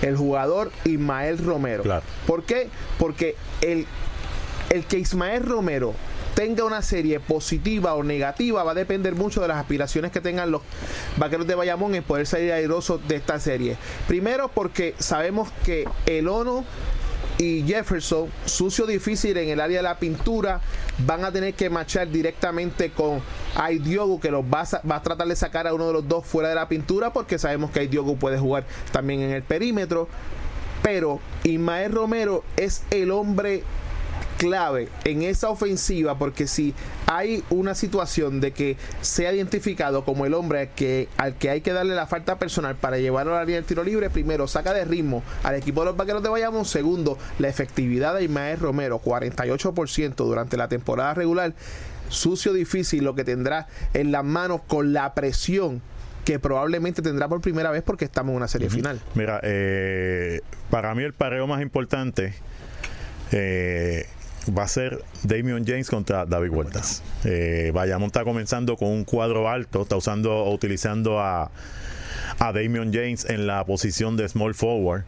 el jugador Ismael Romero. ¿Por qué? Porque el, el que Ismael Romero tenga una serie positiva o negativa va a depender mucho de las aspiraciones que tengan los vaqueros de Bayamón en poder salir airosos de esta serie. Primero porque sabemos que el ONU y Jefferson, sucio difícil en el área de la pintura, van a tener que marchar directamente con Aidiogu, que los va a, tratar de sacar a uno de los dos fuera de la pintura, porque sabemos que Aidiogu puede jugar también en el perímetro. Pero Ismael Romero es el hombre clave en esa ofensiva porque si hay una situación de que sea identificado como el hombre que, al que hay que darle la falta personal para llevarlo al área del tiro libre, primero saca de ritmo al equipo de los vaqueros de Bayamón, segundo la efectividad de Ismael Romero, 48% durante la temporada regular, sucio difícil lo que tendrá en las manos con la presión que probablemente tendrá por primera vez porque estamos en una serie final. Mira, eh, para mí el pareo más importante eh, va a ser Damian James contra David Huertas. Eh, Bayamón está comenzando con un cuadro alto, está usando o utilizando a, a Damian James en la posición de small forward.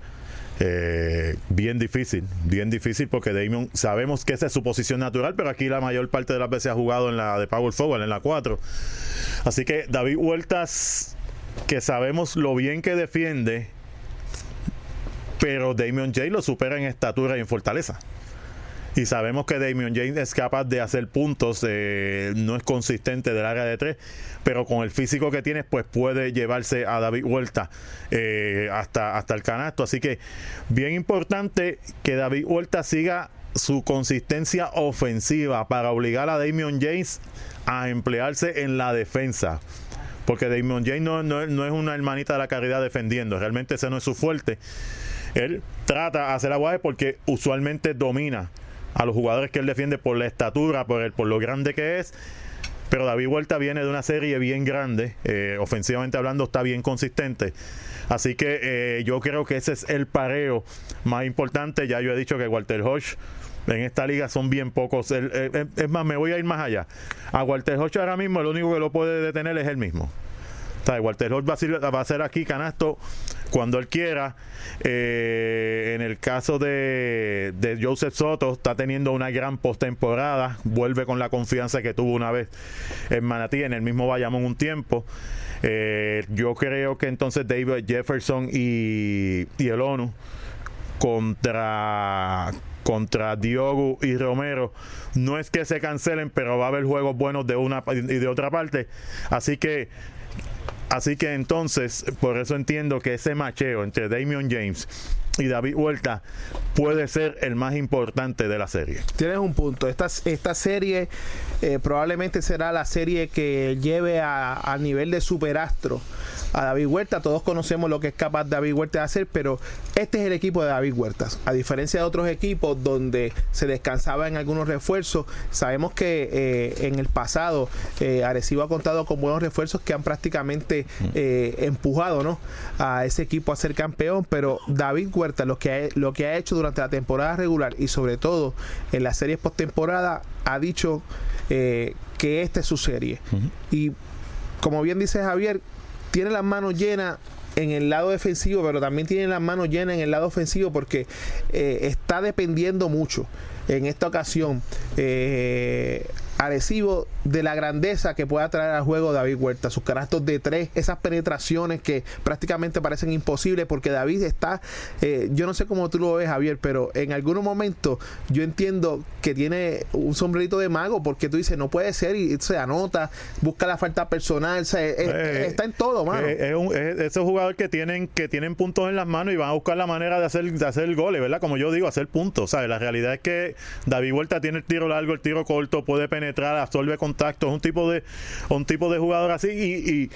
Eh, bien difícil, bien difícil porque Damian sabemos que esa es su posición natural, pero aquí la mayor parte de las veces ha jugado en la de Power Forward, en la 4. Así que David Huertas, que sabemos lo bien que defiende, pero Damian James lo supera en estatura y en fortaleza. [laughs] Y sabemos que Damian James es capaz de hacer puntos, eh, no es consistente del área de tres, pero con el físico que tiene, pues puede llevarse a David Huerta eh, hasta, hasta el canasto. Así que bien importante que David Huerta siga su consistencia ofensiva para obligar a Damian James a emplearse en la defensa. Porque Damian James no, no, no es una hermanita de la caridad defendiendo, realmente ese no es su fuerte. Él trata de hacer aguaje porque usualmente domina a los jugadores que él defiende por la estatura, por, el, por lo grande que es. Pero David Huerta viene de una serie bien grande, eh, ofensivamente hablando está bien consistente. Así que eh, yo creo que ese es el pareo más importante. Ya yo he dicho que Walter Hodge en esta liga son bien pocos. es más, me voy a ir más allá. A Walter Hodge ahora mismo el único que lo puede detener es él mismo. Walter Hodge va a, ser, aquí canasto cuando él quiera. Eh, en el caso de, Joseph Soto, está teniendo una gran postemporada. Vuelve con la confianza que tuvo una vez en Manatí, en el mismo Bayamón un tiempo. Eh, yo creo que entonces David Jefferson y, el ONU contra contra Diogo y Romero. No es que se cancelen, pero va a haber juegos buenos de una y de otra parte. Así que Así que entonces, por eso entiendo que ese macheo entre Damian James y David Huerta puede ser el más importante de la serie. Tienes un punto. Esta, esta serie eh, probablemente será la serie que lleve al nivel de superastro a David Huerta. Todos conocemos lo que es capaz David Huerta de hacer, pero este es el equipo de David Huerta. A diferencia de otros equipos donde se descansaba en algunos refuerzos, sabemos que eh, en el pasado eh, Arecibo ha contado con buenos refuerzos que han prácticamente empujado ¿no? a ese equipo a ser campeón, pero David Huerta lo que, ha, lo que ha hecho durante la temporada regular y sobre todo en las series postemporada ha dicho que esta es su serie. Y como bien dice Javier, tiene las manos llenas en el lado defensivo, pero también tiene las manos llenas en el lado ofensivo porque eh, está dependiendo mucho en esta ocasión. Eh, Arecibo de la grandeza que pueda traer al juego David Huerta, sus caractos de tres, esas penetraciones que prácticamente parecen imposibles porque David está, eh, yo no sé cómo tú lo ves Javier, pero en algunos momentos yo entiendo que tiene un sombrerito de mago porque tú dices no puede ser y se anota, busca la falta personal, eh, está en todo, mano. Eh, es, un, esos jugadores que tienen que tienen puntos en las manos y van a buscar la manera de hacer de hacer goles, ¿verdad? Como yo digo, hacer puntos, ¿sabes? La realidad es que David Huerta tiene el tiro largo, el tiro corto, puede penetrar, absorbe contacto, es un tipo de, un tipo de jugador así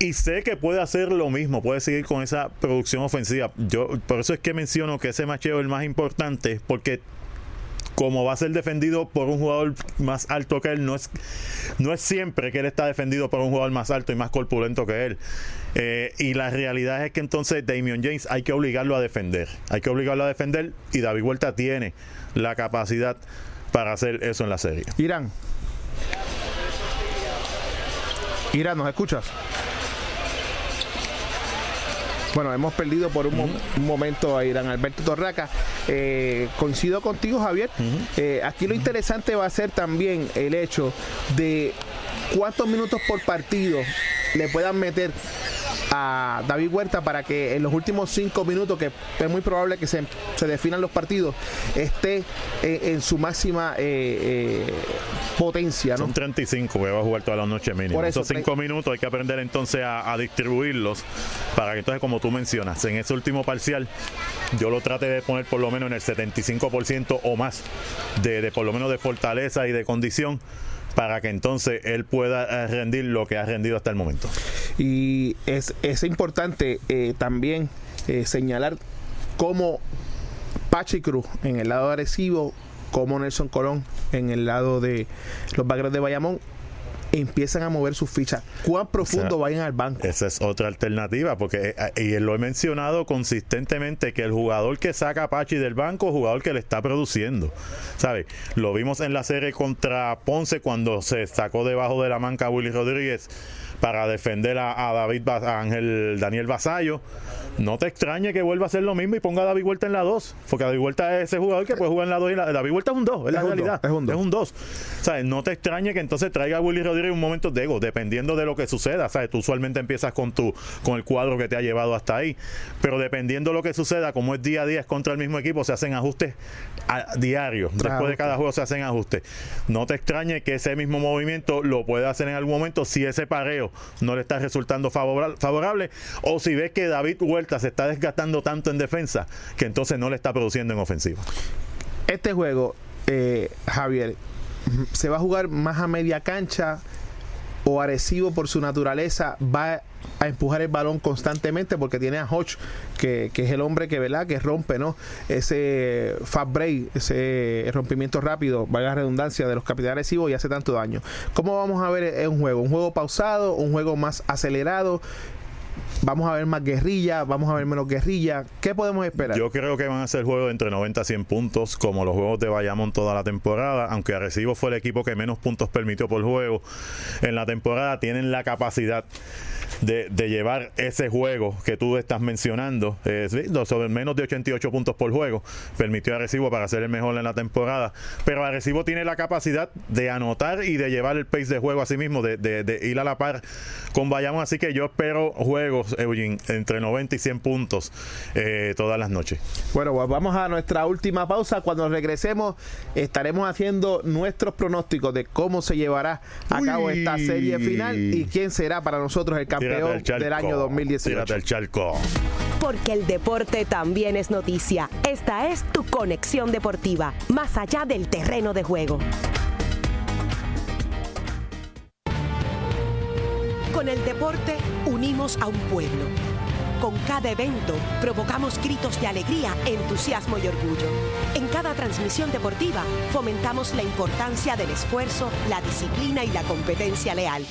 y, sé que puede hacer lo mismo, puede seguir con esa producción ofensiva. Yo por eso es que menciono que ese macheo es el más importante, porque como va a ser defendido por un jugador más alto que él, no es, no es siempre que él está defendido por un jugador más alto y más corpulento que él. Eh, y la realidad es que entonces Damian James hay que obligarlo a defender. Hay que obligarlo a defender y David Huerta tiene la capacidad para hacer eso en la serie. Irán. Irán, ¿nos escuchas? Bueno, hemos perdido por un, momento a Irán Alberto Torraca. Eh, coincido contigo, Javier. Eh, aquí lo interesante va a ser también el hecho de cuántos minutos por partido le puedan meter a David Huerta para que en los últimos cinco minutos, que es muy probable que se, definan los partidos, esté en, su máxima eh, eh, potencia. Son 35 que va a jugar toda la noche mínimo. Por Esos cinco minutos hay que aprender entonces a, distribuirlos para que entonces, como tú mencionas, en ese último parcial, yo lo trate de poner por lo menos en el 75% o más de, de por lo menos de fortaleza y de condición para que entonces él pueda eh, rendir lo que ha rendido hasta el momento. Y es, es importante eh, también eh, señalar cómo Pachi Cruz en el lado agresivo, como Nelson Colón en el lado de los Bagres de Bayamón empiezan a mover sus fichas. ¿Cuán profundo vayan al banco? Esa es otra alternativa, porque eh, y lo he mencionado consistentemente que el jugador que saca a Pachi del banco es jugador que le está produciendo. ¿Sabe? Lo vimos en la serie contra Ponce cuando se sacó debajo de la manca Willy Rodríguez para defender a, David a Ángel Daniel Basayo. No te extrañe que vuelva a hacer lo mismo y ponga a David Vuelta en la 2, porque David Vuelta es ese jugador que puede jugar en la 2 y la, David Vuelta es un 2, es, la realidad. es un 2. ¿Sabes? No te extrañe que entonces traiga a Willy Rodríguez un momento de ego, dependiendo de lo que suceda. ¿Sabes? Tú usualmente empiezas con tu con el cuadro que te ha llevado hasta ahí, pero dependiendo de lo que suceda, como es día a día, es contra el mismo equipo, se hacen ajustes a diario. Después de cada juego se hacen ajustes. No te extrañe que ese mismo movimiento lo pueda hacer en algún momento si ese pareo no le está resultando favorable, o si ves que David Huerta se está desgastando tanto en defensa que entonces no le está produciendo en ofensiva. Este juego, eh, Javier, se va a jugar más a media cancha o Arecibo por su naturaleza va a empujar el balón constantemente porque tiene a Hodge que, es el hombre que ¿verdad? que rompe no ese fast break ese rompimiento rápido valga la redundancia de los capitanes Arecibo y hace tanto daño ¿cómo vamos a ver un juego? ¿un juego pausado? ¿un juego más acelerado? Vamos a ver más guerrilla, vamos a ver menos guerrilla. ¿Qué podemos esperar? Yo creo que van a ser juegos entre 90 a 100 puntos, como los juegos de Bayamón toda la temporada. Aunque Arecibo fue el equipo que menos puntos permitió por juego en la temporada, tienen la capacidad de, llevar ese juego que tú estás mencionando, eh, sobre menos de 88 puntos por juego, permitió a Arecibo para ser el mejor en la temporada. Pero Arecibo tiene la capacidad de anotar y de llevar el pace de juego a sí mismo, de, de ir a la par con Bayamón. Así que yo espero juegos, Eugene, entre 90 y 100 puntos eh, todas las noches. Bueno, pues vamos a nuestra última pausa. Cuando regresemos, estaremos haciendo nuestros pronósticos de cómo se llevará a cabo esta serie final y quién será para nosotros el campeón del año 2018. Tírate el charco. porque el deporte también es noticia. Esta es tu conexión deportiva, más allá del terreno de juego. Con el deporte unimos a un pueblo. Con cada evento provocamos gritos de alegría, entusiasmo y orgullo. En cada transmisión deportiva fomentamos la importancia del esfuerzo, la disciplina y la competencia leal.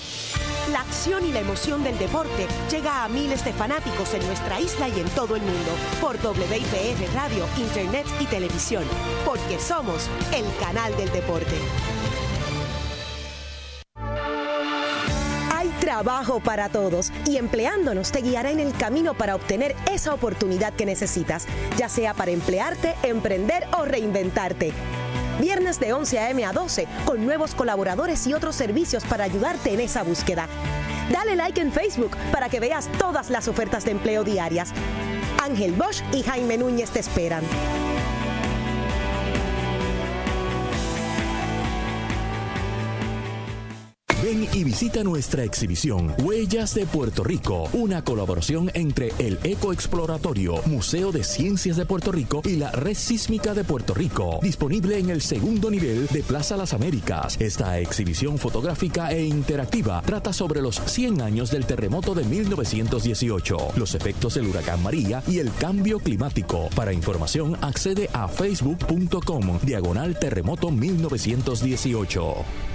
La acción y la emoción del deporte llega a miles de fanáticos en nuestra isla y en todo el mundo por WIPR Radio, Internet y Televisión, porque somos el canal del deporte. Trabajo para todos y empleándonos te guiará en el camino para obtener esa oportunidad que necesitas, ya sea para emplearte, emprender o reinventarte. Viernes de 11 a.m. a 12 con nuevos colaboradores y otros servicios para ayudarte en esa búsqueda. Dale like en Facebook para que veas todas las ofertas de empleo diarias. Ángel Bosch y Jaime Núñez te esperan. Ven y visita nuestra exhibición Huellas de Puerto Rico, una colaboración entre el Eco Exploratorio, Museo de Ciencias de Puerto Rico y la Red Sísmica de Puerto Rico, disponible en el segundo nivel de Plaza Las Américas. Esta exhibición fotográfica e interactiva trata sobre los 100 años del terremoto de 1918, los efectos del huracán María y el cambio climático. Para información accede a facebook.com diagonal terremoto 1918.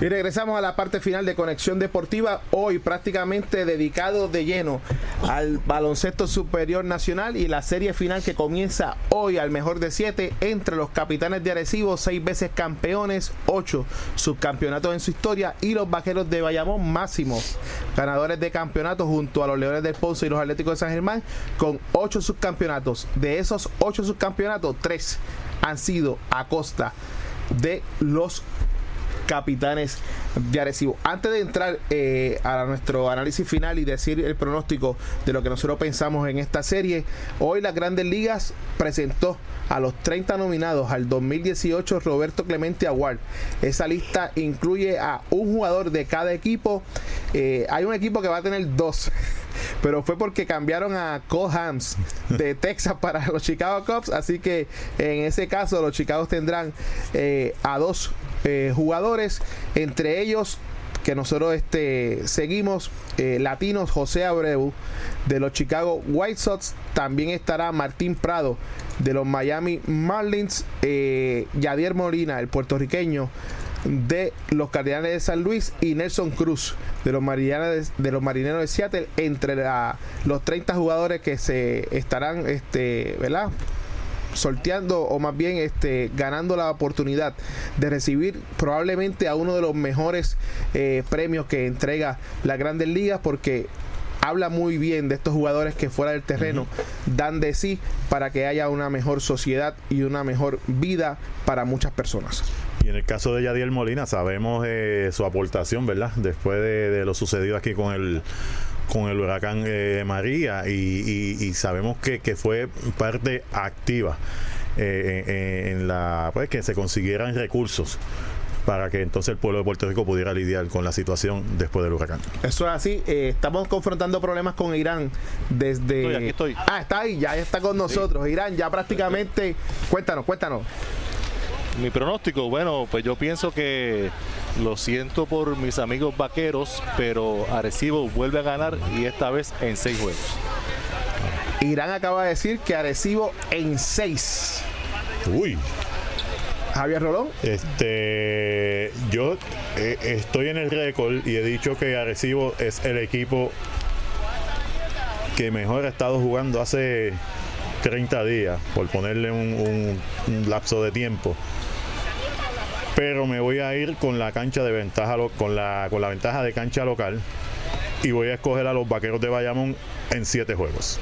Y regresamos a la parte final de Conexión Deportiva, hoy prácticamente dedicado de lleno al baloncesto superior nacional y la serie final que comienza hoy al mejor de siete entre los capitanes de Arecibo, seis veces campeones, ocho subcampeonatos en su historia y los vaqueros de Bayamón máximos ganadores de campeonato junto a los Leones del Ponce y los Atléticos de San Germán con ocho subcampeonatos. De esos ocho subcampeonatos, tres han sido a costa de los capitanes de Arecibo. Antes de entrar eh, a nuestro análisis final y decir el pronóstico de lo que nosotros pensamos en esta serie, hoy las Grandes Ligas presentó a los 30 nominados al 2018 Roberto Clemente Award. Esa lista incluye a un jugador de cada equipo. Eh, hay un equipo que va a tener dos pero fue porque cambiaron a Cole Hams de [laughs] Texas para los Chicago Cubs, así que en ese caso los Chicago tendrán eh, a dos eh, jugadores, entre ellos que nosotros este, seguimos, eh, latinos José Abreu de los Chicago White Sox, también estará Martín Prado de los Miami Marlins, Yadier Molina, el puertorriqueño de los Cardenales de San Luis y Nelson Cruz de los Marineros de, los Marineros de Seattle entre los 30 jugadores que se estarán este, ¿verdad? sorteando o más bien este, ganando la oportunidad de recibir probablemente a uno de los mejores eh, premios que entrega la Grandes Ligas porque habla muy bien de estos jugadores que fuera del terreno dan de sí para que haya una mejor sociedad y una mejor vida para muchas personas. Y en el caso de Yadiel Molina sabemos eh, su aportación, ¿verdad? Después de, lo sucedido aquí con el con el huracán eh, María y, sabemos que, fue parte activa eh, en, la pues que se consiguieran recursos para que entonces el pueblo de Puerto Rico pudiera lidiar con la situación después del huracán. Eso es así. estamos confrontando problemas con Irán desde. Estoy, aquí estoy. Ah, está ahí, ya está con nosotros. Irán, ya prácticamente. Cuéntanos, cuéntanos mi pronóstico, bueno, pues yo pienso que lo siento por mis amigos vaqueros, pero Arecibo vuelve a ganar y esta vez en seis juegos. Irán acaba de decir que Arecibo en seis. Uy. Javier Rolón. Este, yo eh, estoy en el récord y he dicho que Arecibo es el equipo que mejor ha estado jugando hace 30 días, por ponerle un lapso de tiempo pero me voy a ir con la cancha de ventaja con la ventaja de cancha local y voy a escoger a los vaqueros de Bayamón en siete juegos.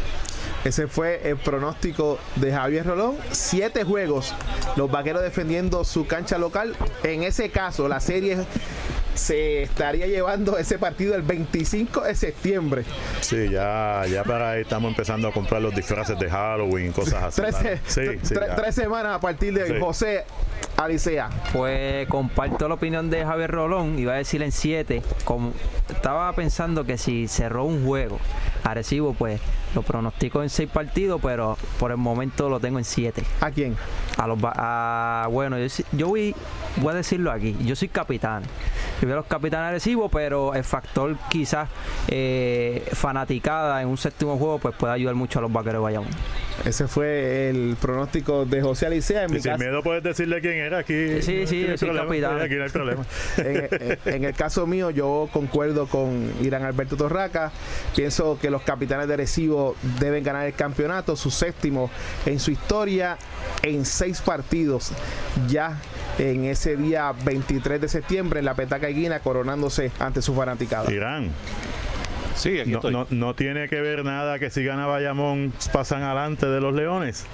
Ese fue el pronóstico de Javier Rolón. Siete juegos. Los vaqueros defendiendo su cancha local. En ese caso, la serie se estaría llevando ese partido el 25 de septiembre. Sí, ya, ya para ahí estamos empezando a comprar los disfraces de Halloween, cosas así. Tres, mano. Sí, tre- sí, tre- ya. tres semanas a partir de Sí. José Alicea. Pues comparto la opinión de Javier Rolón, iba a decir en 7. Estaba pensando que si cerró un juego Arecibo, pues lo pronostico en 6 partidos, pero por el momento lo tengo en 7. ¿A quién? A los a- bueno, yo, sí- yo voy, voy a decirlo aquí, yo soy capitán. Yo veo a los capitanes Arecibo, pero el factor quizás eh, fanaticada en un séptimo juego, pues puede ayudar mucho a los vaqueros de Bayamón. Ese fue el pronóstico de José Alicea. En Y mi sin caso, miedo puedes decirle quién era aquí. Sí, sí, no yo soy capitán. Aquí no hay problema. en, en- en el caso mío, yo concuerdo con Irán Alberto Torraca. Pienso que los capitanes de Arecibo deben ganar el campeonato, su séptimo en su historia, en seis partidos ya en ese día 23 de septiembre en la Petaca Guina, coronándose ante su fanaticada. Irán. Sí, aquí No, estoy. no, no tiene que ver nada que si gana Bayamón pasan adelante de los Leones.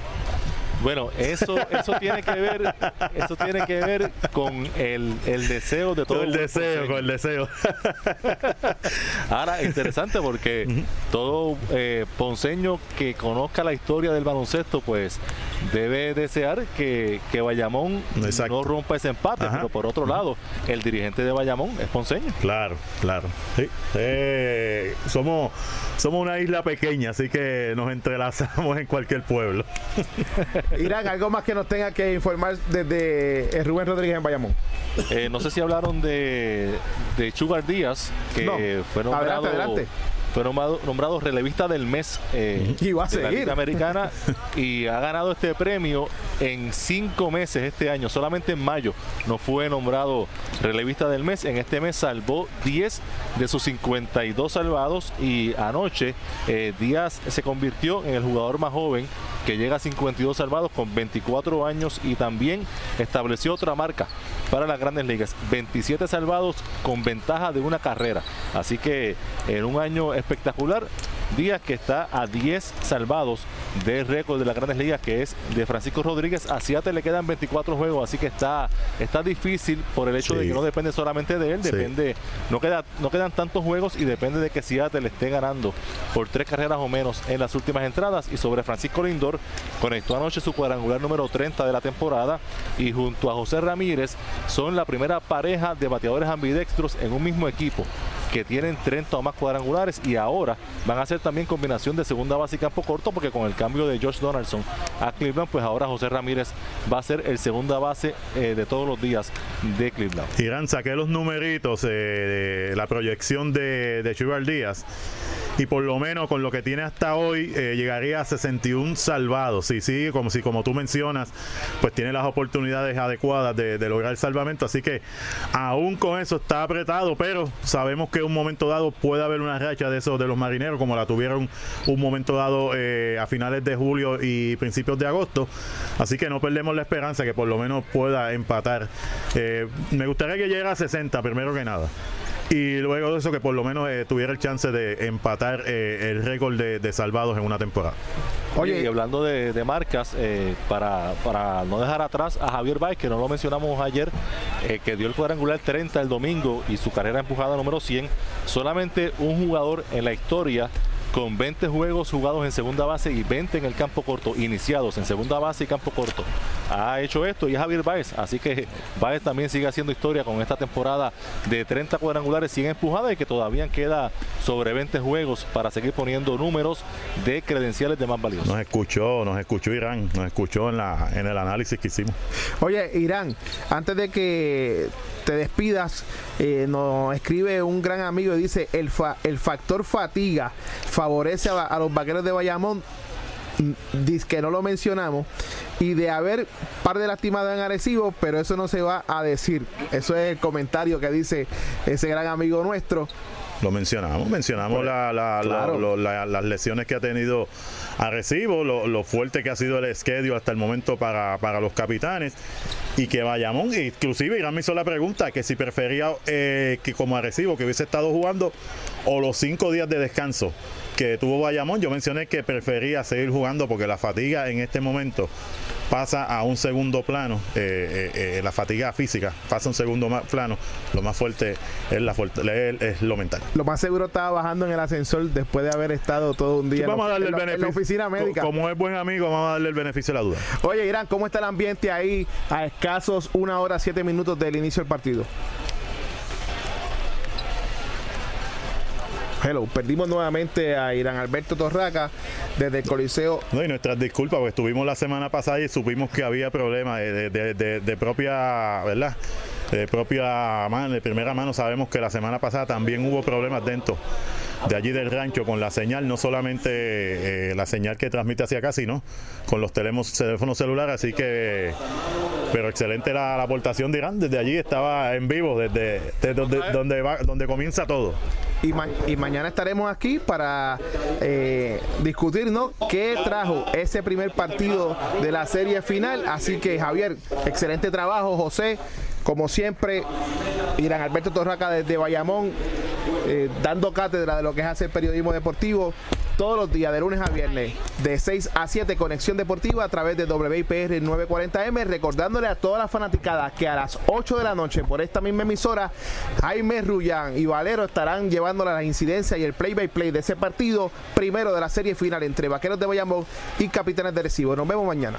Bueno, eso, eso tiene que ver, eso tiene que ver con el, el deseo de todo Con el deseo, con el deseo. Ahora, interesante porque todo eh, ponceño que conozca la historia del baloncesto, pues debe desear que, que Bayamón Exacto. no rompa ese empate. Ajá. Pero por otro lado, el dirigente de Bayamón es ponceño. Claro, claro. Sí. Eh, somos, somos una isla pequeña, así que nos entrelazamos en cualquier pueblo. [laughs] Irán, algo más que nos tenga que informar desde eh, Rubén Rodríguez en Bayamón. Eh, no sé si hablaron de, de Sugar Díaz, que No. fue nombrado, Adelante, adelante. Fue nombrado, nombrado relevista del mes eh, [laughs] Y va a de la. Liga Americana y ha ganado este premio en cinco meses este año. Solamente en mayo no fue nombrado relevista del mes. En este mes salvó 10 de sus 52 salvados y anoche eh, Díaz se convirtió en el jugador más joven que llega a 52 salvados con 24 años y también estableció otra marca para las grandes ligas. 27 salvados con ventaja de una carrera. Así que en un año espectacular, Díaz que está a 10 salvados del récord de las grandes ligas que es de Francisco Rodríguez. A Seattle le quedan 24 juegos, así que está, está difícil por el hecho de que no depende solamente de él, Sí. depende, no, queda, no quedan tantos juegos y depende de que Seattle esté ganando por tres carreras o menos en las últimas entradas. Y sobre Francisco Lindor, conectó anoche su cuadrangular número 30 de la temporada y junto a José Ramírez son la primera pareja de bateadores ambidextros en un mismo equipo que tienen 30 o más cuadrangulares y ahora van a hacer también combinación de segunda base y campo corto porque con el cambio de George Donaldson a Cleveland pues ahora José Ramírez va a ser el segunda base eh, de todos los días de Cleveland. Irán, saqué los numeritos, eh, de la proyección de, de Díaz. Y por lo menos con lo que tiene hasta hoy, eh, llegaría a 61 salvados. Y sí, como, si, como tú mencionas, pues tiene las oportunidades adecuadas de, de lograr el salvamento. Así que aún con eso está apretado, pero sabemos que un momento dado puede haber una racha de esos de los marineros, como la tuvieron un momento dado eh, a finales de julio y principios de agosto. Así que no perdemos la esperanza que por lo menos pueda empatar. Eh, me gustaría que llegara a 60, primero que nada. Y luego de eso que por lo menos eh, tuviera el chance de empatar eh, el récord de, de salvados en una temporada. Oye, y hablando de, de marcas, eh, para, para no dejar atrás a Javier Baez, que no lo mencionamos ayer, eh, que dio el cuadrangular 30 el domingo y su carrera empujada número 100, solamente un jugador en la historia con 20 juegos jugados en segunda base y 20 en el campo corto, iniciados en segunda base y campo corto. Ha hecho esto y es Javier Baez, así que Baez también sigue haciendo historia con esta temporada de 30 cuadrangulares, 100 empujadas y que todavía queda sobre 20 juegos para seguir poniendo números de credenciales de más valiosos. Nos escuchó, nos escuchó Irán, nos escuchó en, la, en el análisis que hicimos. Oye, Irán, antes de que te despidas, eh, nos escribe un gran amigo y dice, el, fa- el factor fatiga favorece a, los vaqueros de Bayamón. Mm, Dice que no lo mencionamos y de haber par de lastimados en Arecibo, pero eso no se va a decir. Eso es el comentario que dice ese gran amigo nuestro. Lo mencionamos, mencionamos la- la- la- Claro. lo- la- las lesiones que ha tenido Arecibo, lo, lo fuerte que ha sido el schedule hasta el momento para, para los capitanes y que Bayamón, inclusive Irán me hizo la pregunta que si prefería eh, que como Arecibo que hubiese estado jugando o los cinco días de descanso que tuvo Bayamón, yo mencioné que prefería seguir jugando porque la fatiga en este momento pasa a un segundo plano, eh, eh, eh, la fatiga física pasa a un segundo ma- plano, lo más fuerte es, la fuerte, es, es lo mental. Lo más seguro estaba bajando en el ascensor después de haber estado todo un día Sí, en la- vamos a darle en el la- en la beneficio. oficina médica. Co- Como es buen amigo, vamos a darle el beneficio de la duda. Oye, Irán, ¿cómo está el ambiente ahí a escasos una hora, siete minutos del inicio del partido? Hello, perdimos nuevamente a Irán Alberto Torraca desde el Coliseo. No, y nuestras disculpas, porque estuvimos la semana pasada y supimos que había problemas de, de- de- de propia, ¿verdad? De propia mano, de primera mano sabemos que la semana pasada también hubo problemas dentro de allí del rancho con la señal, no solamente eh, la señal que transmite hacia acá, sino con los teléfonos celulares, así que pero excelente la, aportación de Irán, desde allí estaba en vivo, desde, donde, donde, va- donde comienza todo. Y mañana estaremos aquí para eh, discutir ¿no? qué trajo ese primer partido de la serie final. Así que Javier, excelente trabajo, José. Como siempre, Irán Alberto Torraca desde Bayamón, eh, dando cátedra de lo que es hacer periodismo deportivo todos los días, de lunes a viernes, de 6 a 7, Conexión Deportiva a través de WIPR 940M. Recordándole a todas las fanaticadas que a las 8 de la noche, por esta misma emisora, Jaime Rullán y Valero estarán llevándole las incidencias y el play-by-play de ese partido, primero de la serie final entre Vaqueros de Bayamón y Capitanes de Recibo. Nos vemos mañana.